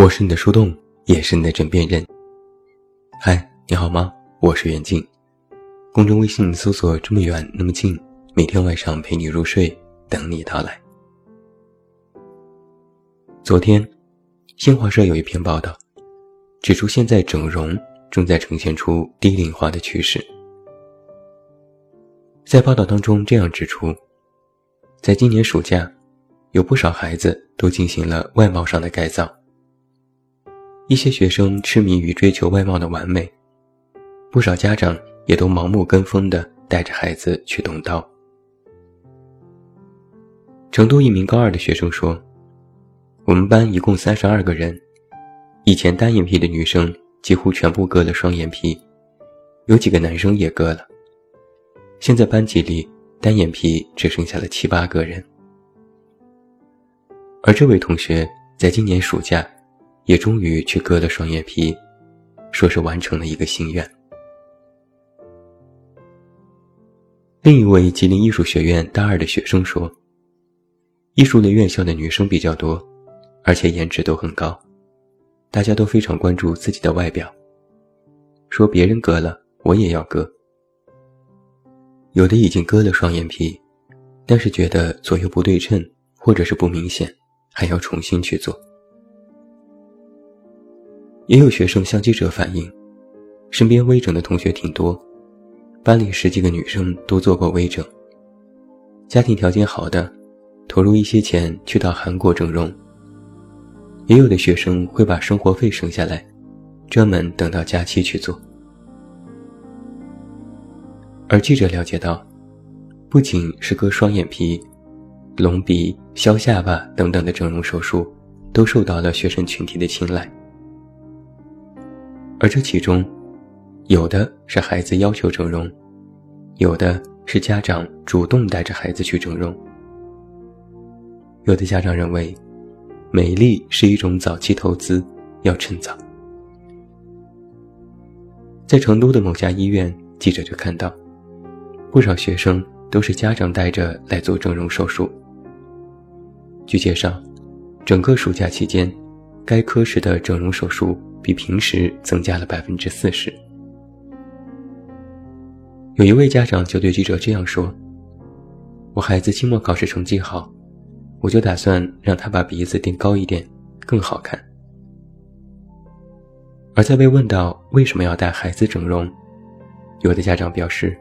我是你的树洞，也是你的枕边人。嗨，你好吗？我是袁静。公众微信搜索“这么远那么近”，每天晚上陪你入睡，等你到来。昨天，新华社有一篇报道，指出现在整容正在呈现出低龄化的趋势。在报道当中这样指出，在今年暑假，有不少孩子都进行了外貌上的改造。一些学生痴迷于追求外貌的完美，不少家长也都盲目跟风的带着孩子去动刀。成都一名高二的学生说：“我们班一共三十二个人，以前单眼皮的女生几乎全部割了双眼皮，有几个男生也割了。现在班级里单眼皮只剩下了七八个人。”而这位同学在今年暑假。也终于去割了双眼皮，说是完成了一个心愿。另一位吉林艺术学院大二的学生说：“艺术类院校的女生比较多，而且颜值都很高，大家都非常关注自己的外表。说别人割了，我也要割。有的已经割了双眼皮，但是觉得左右不对称或者是不明显，还要重新去做。”也有学生向记者反映，身边微整的同学挺多，班里十几个女生都做过微整。家庭条件好的，投入一些钱去到韩国整容。也有的学生会把生活费省下来，专门等到假期去做。而记者了解到，不仅是割双眼皮、隆鼻、削下巴等等的整容手术，都受到了学生群体的青睐。而这其中，有的是孩子要求整容，有的是家长主动带着孩子去整容。有的家长认为，美丽是一种早期投资，要趁早。在成都的某家医院，记者就看到，不少学生都是家长带着来做整容手术。据介绍，整个暑假期间，该科室的整容手术。比平时增加了百分之四十。有一位家长就对记者这样说：“我孩子期末考试成绩好，我就打算让他把鼻子垫高一点，更好看。”而在被问到为什么要带孩子整容，有的家长表示：“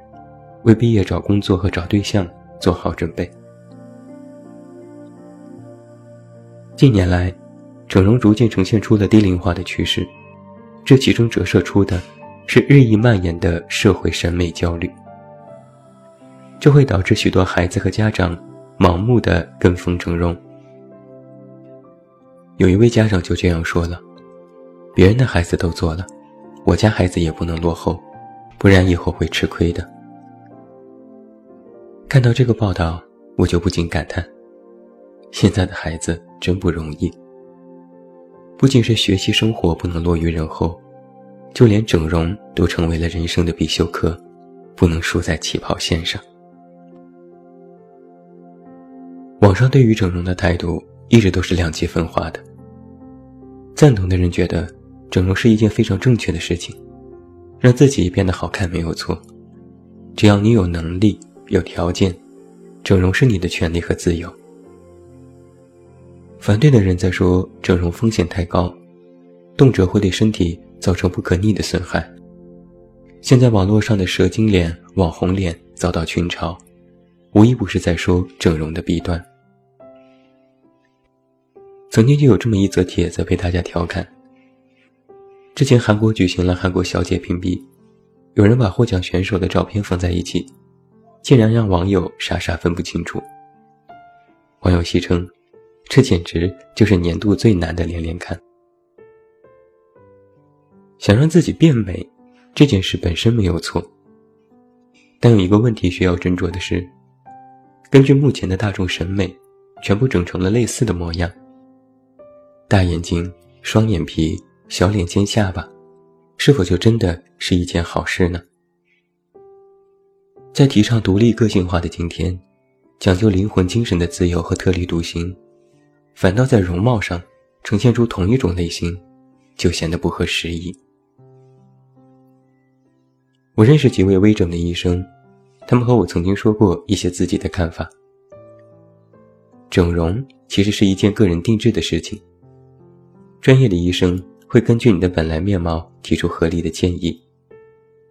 为毕业找工作和找对象做好准备。”近年来。整容逐渐呈现出了低龄化的趋势，这其中折射出的是日益蔓延的社会审美焦虑，这会导致许多孩子和家长盲目的跟风整容。有一位家长就这样说了：“别人的孩子都做了，我家孩子也不能落后，不然以后会吃亏的。”看到这个报道，我就不禁感叹：现在的孩子真不容易。不仅是学习生活不能落于人后，就连整容都成为了人生的必修课，不能输在起跑线上。网上对于整容的态度一直都是两极分化的。赞同的人觉得整容是一件非常正确的事情，让自己变得好看没有错，只要你有能力、有条件，整容是你的权利和自由。反对的人在说整容风险太高，动辄会对身体造成不可逆的损害。现在网络上的蛇精脸、网红脸遭到群嘲，无一不是在说整容的弊端。曾经就有这么一则帖子被大家调侃：之前韩国举行了韩国小姐评比，有人把获奖选手的照片放在一起，竟然让网友傻傻分不清楚。网友戏称。这简直就是年度最难的连连看。想让自己变美，这件事本身没有错。但有一个问题需要斟酌的是，根据目前的大众审美，全部整成了类似的模样。大眼睛、双眼皮、小脸尖下巴，是否就真的是一件好事呢？在提倡独立个性化的今天，讲究灵魂精神的自由和特立独行。反倒在容貌上，呈现出同一种类型，就显得不合时宜。我认识几位微整的医生，他们和我曾经说过一些自己的看法。整容其实是一件个人定制的事情，专业的医生会根据你的本来面貌提出合理的建议，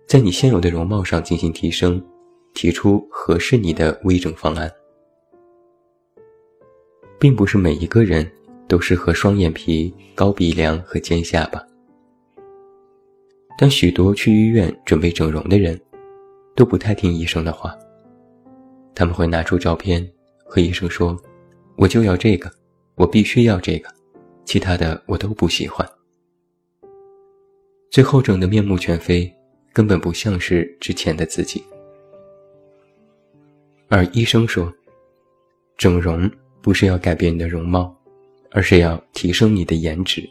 在你现有的容貌上进行提升，提出合适你的微整方案。并不是每一个人都适合双眼皮、高鼻梁和尖下巴。但许多去医院准备整容的人，都不太听医生的话。他们会拿出照片和医生说：“我就要这个，我必须要这个，其他的我都不喜欢。”最后整得面目全非，根本不像是之前的自己。而医生说：“整容不是要改变你的容貌，而是要提升你的颜值，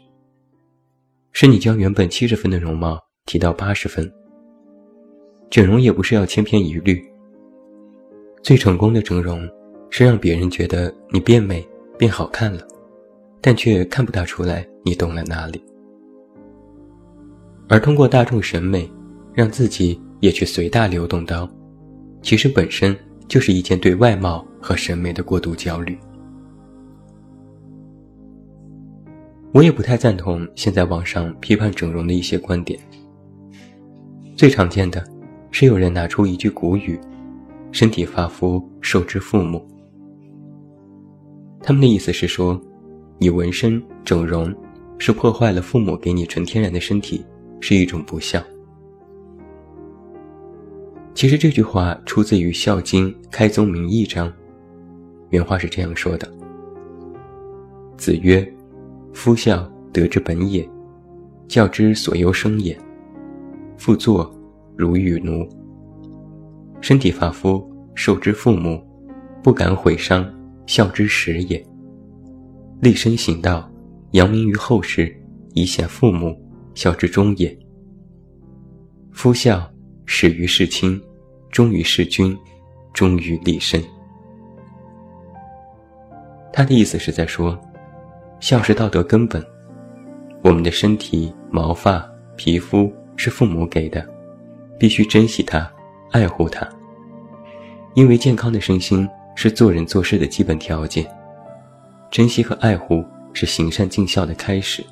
是你将原本七十分的容貌。”提到八十分，整容也不是要千篇一律。最成功的整容是让别人觉得你变美、变好看了，但却看不大出来你动了哪里。而通过大众审美，让自己也去随大流动刀，其实本身就是一件对外貌和审美的过度焦虑。我也不太赞同现在网上批判整容的一些观点。最常见的，是有人拿出一句古语：“身体发肤受之父母。”他们的意思是说，你纹身整容，是破坏了父母给你纯天然的身体，是一种不孝。其实这句话出自于《孝经·开宗明义章》，原话是这样说的：“子曰，夫孝，德之本也，教之所由生也。”复作，如与奴。身体发肤，受之父母，不敢毁伤，孝之始也。立身行道，扬名于后世，以显父母，孝之终也。夫孝，始于事亲，忠于事君，忠于立身。他的意思是在说，孝是道德根本。我们的身体、毛发、皮肤。是父母给的，必须珍惜它，爱护它。因为健康的身心是做人做事的基本条件，珍惜和爱护是行善尽孝的开始。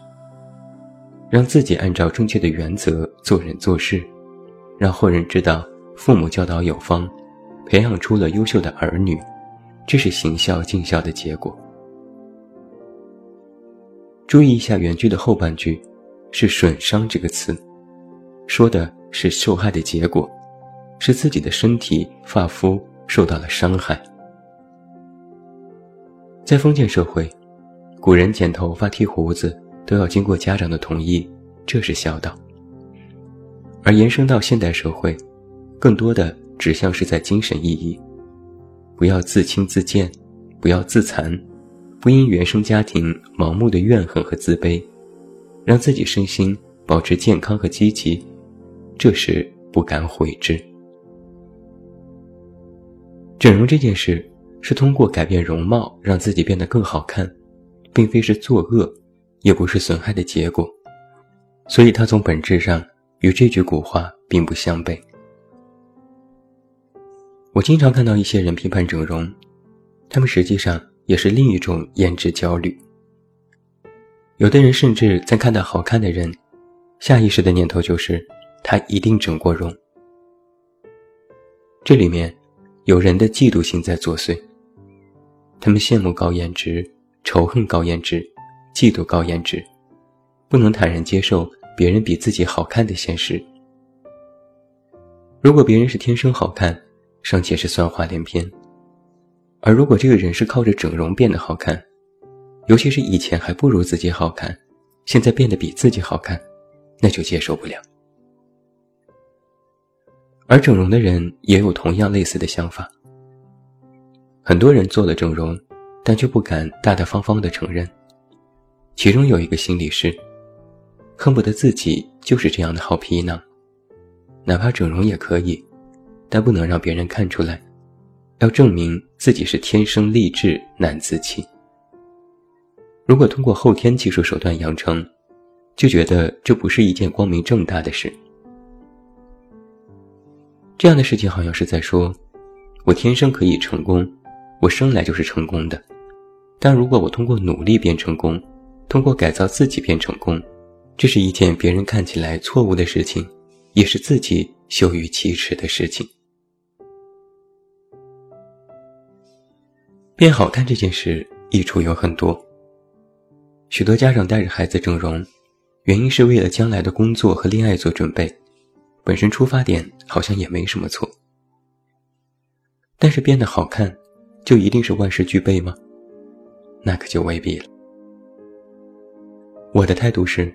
让自己按照正确的原则做人做事，让后人知道父母教导有方，培养出了优秀的儿女，这是行孝尽孝的结果。注意一下原句的后半句，是“损伤”这个词。说的是受害的结果，是自己的身体发肤受到了伤害。在封建社会，古人剪头发、剃胡子都要经过家长的同意，这是孝道。而延伸到现代社会，更多的指向是在精神意义：不要自轻自贱，不要自残，不因原生家庭盲目的怨恨和自卑，让自己身心保持健康和积极。这时不敢悔之。整容这件事是通过改变容貌让自己变得更好看，并非是作恶，也不是损害的结果，所以它从本质上与这句古话并不相悖。我经常看到一些人批判整容，他们实际上也是另一种颜值焦虑。有的人甚至在看到好看的人，下意识的念头就是。他一定整过容，这里面有人的嫉妒心在作祟。他们羡慕高颜值，仇恨高颜值，嫉妒高颜值，不能坦然接受别人比自己好看的现实。如果别人是天生好看，尚且是酸话连篇；而如果这个人是靠着整容变得好看，尤其是以前还不如自己好看，现在变得比自己好看，那就接受不了。而整容的人也有同样类似的想法。很多人做了整容，但却不敢大大方方的承认。其中有一个心理是，恨不得自己就是这样的好皮囊，哪怕整容也可以，但不能让别人看出来，要证明自己是天生丽质难自弃。如果通过后天技术手段养成，就觉得这不是一件光明正大的事。这样的事情好像是在说，我天生可以成功，我生来就是成功的。但如果我通过努力变成功，通过改造自己变成功，这是一件别人看起来错误的事情，也是自己羞于启齿的事情。变好看这件事益处有很多，许多家长带着孩子整容，原因是为了将来的工作和恋爱做准备，本身出发点好像也没什么错。但是变得好看，就一定是万事俱备吗？那可就未必了。我的态度是，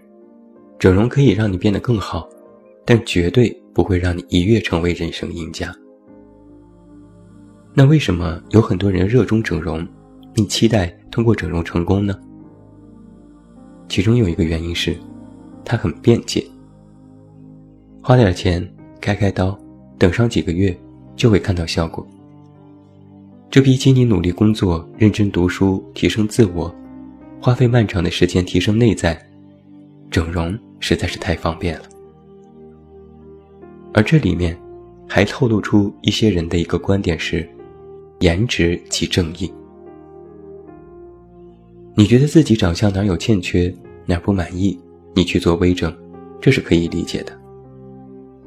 整容可以让你变得更好，但绝对不会让你一跃成为人生赢家。那为什么有很多人热衷整容，并期待通过整容成功呢？其中有一个原因是，它很便捷。花点钱开开刀，等上几个月就会看到效果。这比起你努力工作、认真读书、提升自我，花费漫长的时间提升内在，整容实在是太方便了。而这里面，还透露出一些人的一个观点是。颜值即正义。你觉得自己长相哪有欠缺，哪不满意，你去做微整，这是可以理解的。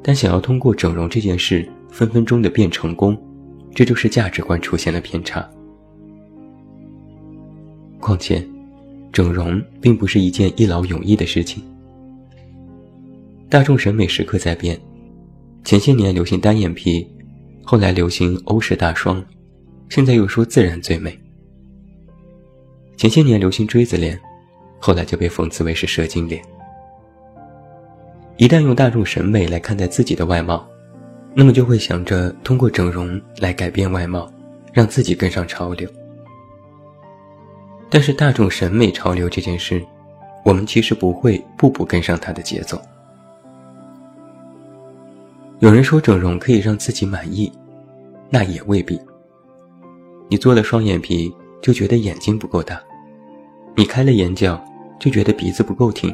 但想要通过整容这件事分分钟的变成功，这就是价值观出现了偏差。况且，整容并不是一件一劳永逸的事情。大众审美时刻在变，前些年流行单眼皮，后来流行欧式大双。现在又说自然最美。前些年流行锥子脸，后来就被讽刺为是蛇精脸。一旦用大众审美来看待自己的外貌，那么就会想着通过整容来改变外貌，让自己跟上潮流。但是大众审美潮流这件事，我们其实不会步步跟上它的节奏。有人说整容可以让自己满意，那也未必。你做了双眼皮，就觉得眼睛不够大；你开了眼角，就觉得鼻子不够挺；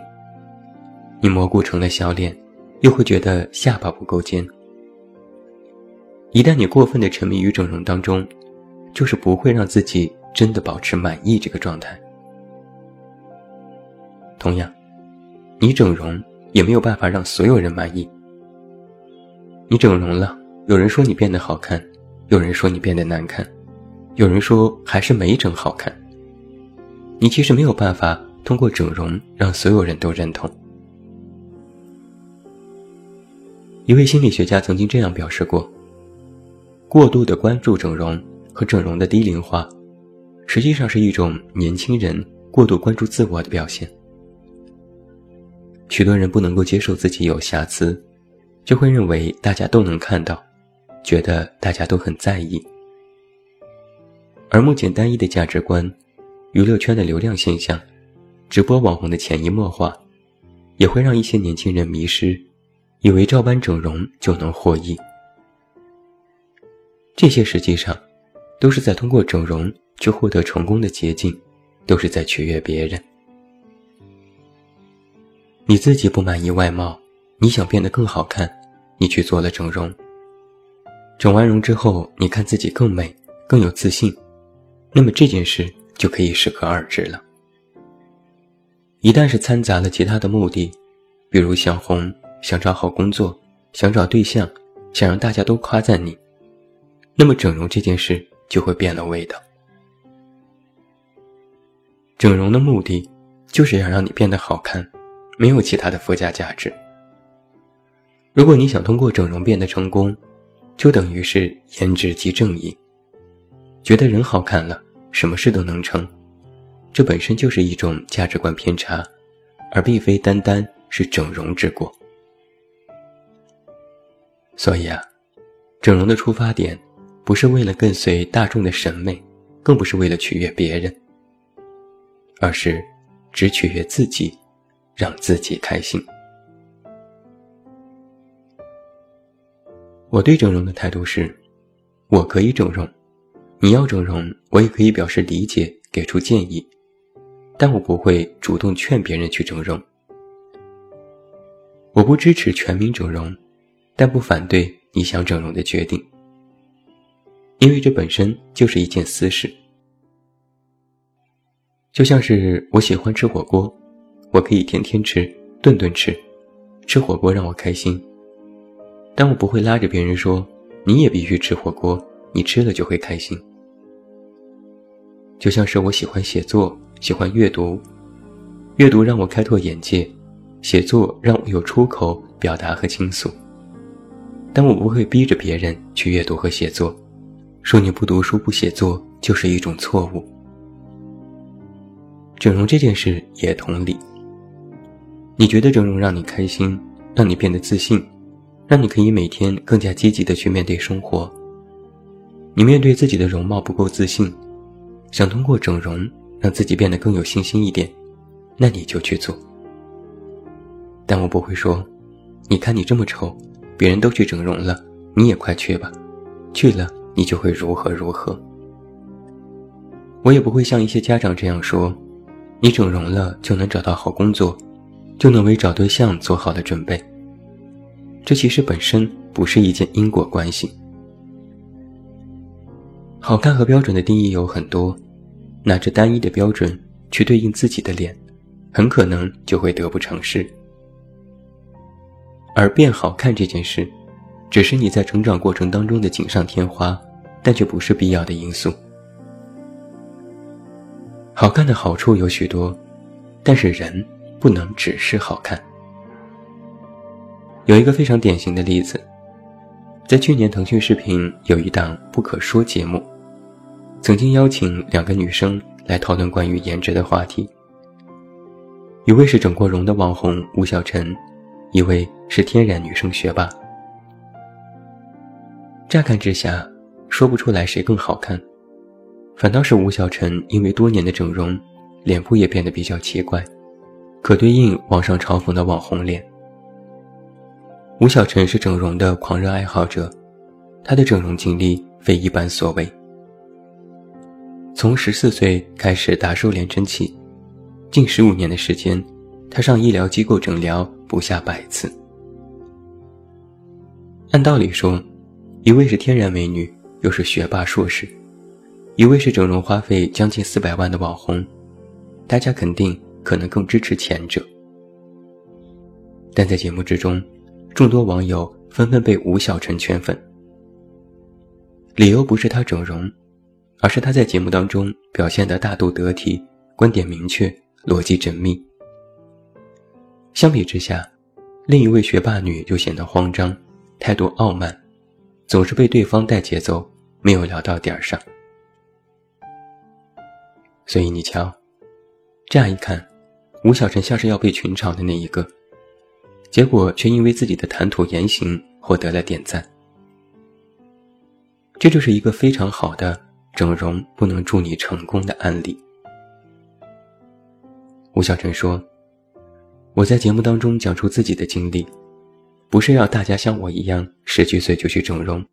你蘑菇成了小脸，又会觉得下巴不够尖。一旦你过分的沉迷于整容当中，就是不会让自己真的保持满意这个状态。同样，你整容也没有办法让所有人满意。你整容了，有人说你变得好看，有人说你变得难看。有人说还是没整好看。你其实没有办法通过整容让所有人都认同。一位心理学家曾经这样表示过：过度的关注整容和整容的低龄化，实际上是一种年轻人过度关注自我的表现。许多人不能够接受自己有瑕疵，就会认为大家都能看到，觉得大家都很在意。而目前单一的价值观、娱乐圈的流量现象、直播网红的潜移默化，也会让一些年轻人迷失，以为照搬整容就能获益。这些实际上都是在通过整容去获得成功的捷径，都是在取悦别人。你自己不满意外貌，你想变得更好看，你去做了整容。整完容之后，你看自己更美，更有自信。那么这件事就可以适可而止了。一旦是掺杂了其他的目的，比如想红、想找好工作、想找对象、想让大家都夸赞你，那么整容这件事就会变了味道。整容的目的就是要让你变得好看，没有其他的附加价值。如果你想通过整容变得成功，就等于是颜值即正义。觉得人好看了，什么事都能成，这本身就是一种价值观偏差，而并非单单是整容之过。所以啊，整容的出发点，不是为了跟随大众的审美，更不是为了取悦别人，而是只取悦自己，让自己开心。我对整容的态度是，我可以整容。你要整容，我也可以表示理解，给出建议。但我不会主动劝别人去整容。我不支持全民整容，但不反对你想整容的决定，因为这本身就是一件私事。就像是我喜欢吃火锅，我可以天天吃，顿顿吃，吃火锅让我开心。但我不会拉着别人说，你也必须吃火锅，你吃了就会开心。就像是我喜欢写作。喜欢阅读，阅读让我开拓眼界，写作让我有出口表达和倾诉。但我不会逼着别人去阅读和写作，说你不读书不写作就是一种错误。整容这件事也同理。你觉得整容让你开心，让你变得自信，让你可以每天更加积极的去面对生活。你面对自己的容貌不够自信，想通过整容。让自己变得更有信心一点，那你就去做。但我不会说，你看你这么丑，别人都去整容了，你也快去吧，去了你就会如何如何。我也不会像一些家长这样说，你整容了就能找到好工作，就能为找对象做好了准备。这其实本身不是一件因果关系。好看和标准的定义有很多。拿着单一的标准去对应自己的脸，很可能就会得不偿失。而变好看这件事，只是你在成长过程当中的锦上添花，但却不是必要的因素。好看的好处有许多，但是人不能只是好看。有一个非常典型的例子，在去年腾讯视频有一档《不可说》节目。曾经邀请两个女生来讨论关于颜值的话题，一位是整过容的网红吴小晨，一位是天然女生学霸。乍看之下，说不出来谁更好看，反倒是吴小晨因为多年的整容，脸部也变得比较奇怪，可对应网上嘲讽的网红脸。吴小晨是整容的狂热爱好者，她的整容经历非一般所为。从十四岁开始打瘦脸针起，近十五年的时间，他上医疗机构诊疗不下百次。按道理说，一位是天然美女，又是学霸硕士，一位是整容花费将近四百万的网红，大家肯定可能更支持前者。但在节目之中，众多网友纷纷被吴晓晨圈粉，理由不是她整容。而是他在节目当中表现的大度得体，观点明确，逻辑缜密。相比之下，另一位学霸女就显得慌张，态度傲慢，总是被对方带节奏，没有聊到点儿上。所以你瞧，这样一看，吴小晨像是要被群嘲的那一个，结果却因为自己的谈吐言行获得了点赞。这就是一个非常好的。整容不能助你成功的案例。吴小晨说：“我在节目当中讲述自己的经历，不是要大家像我一样十几岁就去整容，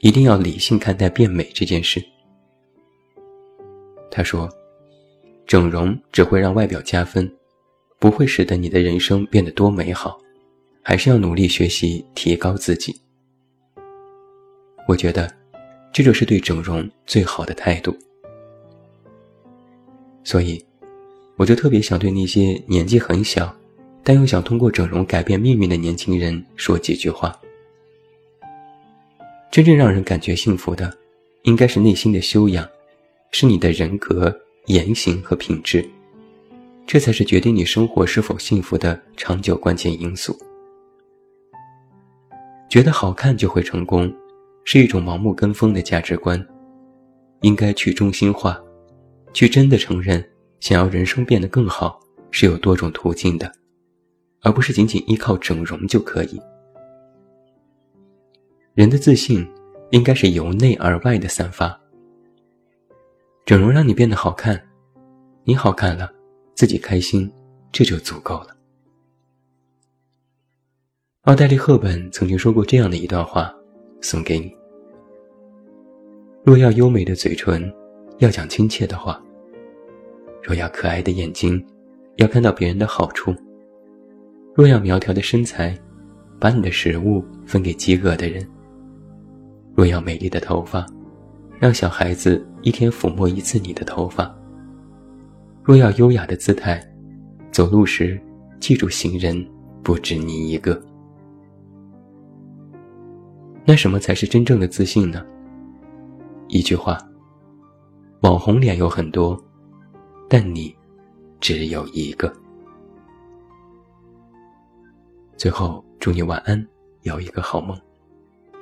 一定要理性看待变美这件事。”他说：“整容只会让外表加分，不会使得你的人生变得多美好，还是要努力学习，提高自己。”我觉得。这就是对整容最好的态度，所以，我就特别想对那些年纪很小，但又想通过整容改变命运的年轻人说几句话。真正让人感觉幸福的，应该是内心的修养，是你的人格、言行和品质，这才是决定你生活是否幸福的长久关键因素。觉得好看就会成功。是一种盲目跟风的价值观，应该去中心化，去真的承认，想要人生变得更好是有多种途径的，而不是仅仅依靠整容就可以。人的自信应该是由内而外的散发。整容让你变得好看，你好看了，自己开心，这就足够了。奥黛丽·赫本曾经说过这样的一段话。送给你。若要优美的嘴唇，要讲亲切的话；若要可爱的眼睛，要看到别人的好处；若要苗条的身材，把你的食物分给饥饿的人；若要美丽的头发，让小孩子一天抚摸一次你的头发；若要优雅的姿态，走路时记住行人不止你一个。那什么才是真正的自信呢？一句话：网红脸有很多。但你只有一个。最后，祝你晚安，有一个好梦。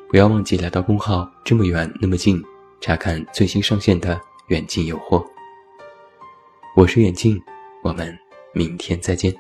不要忘记来到公号“这么远那么近”，查看最新上线的远近有货。我是眼镜，我们明天再见。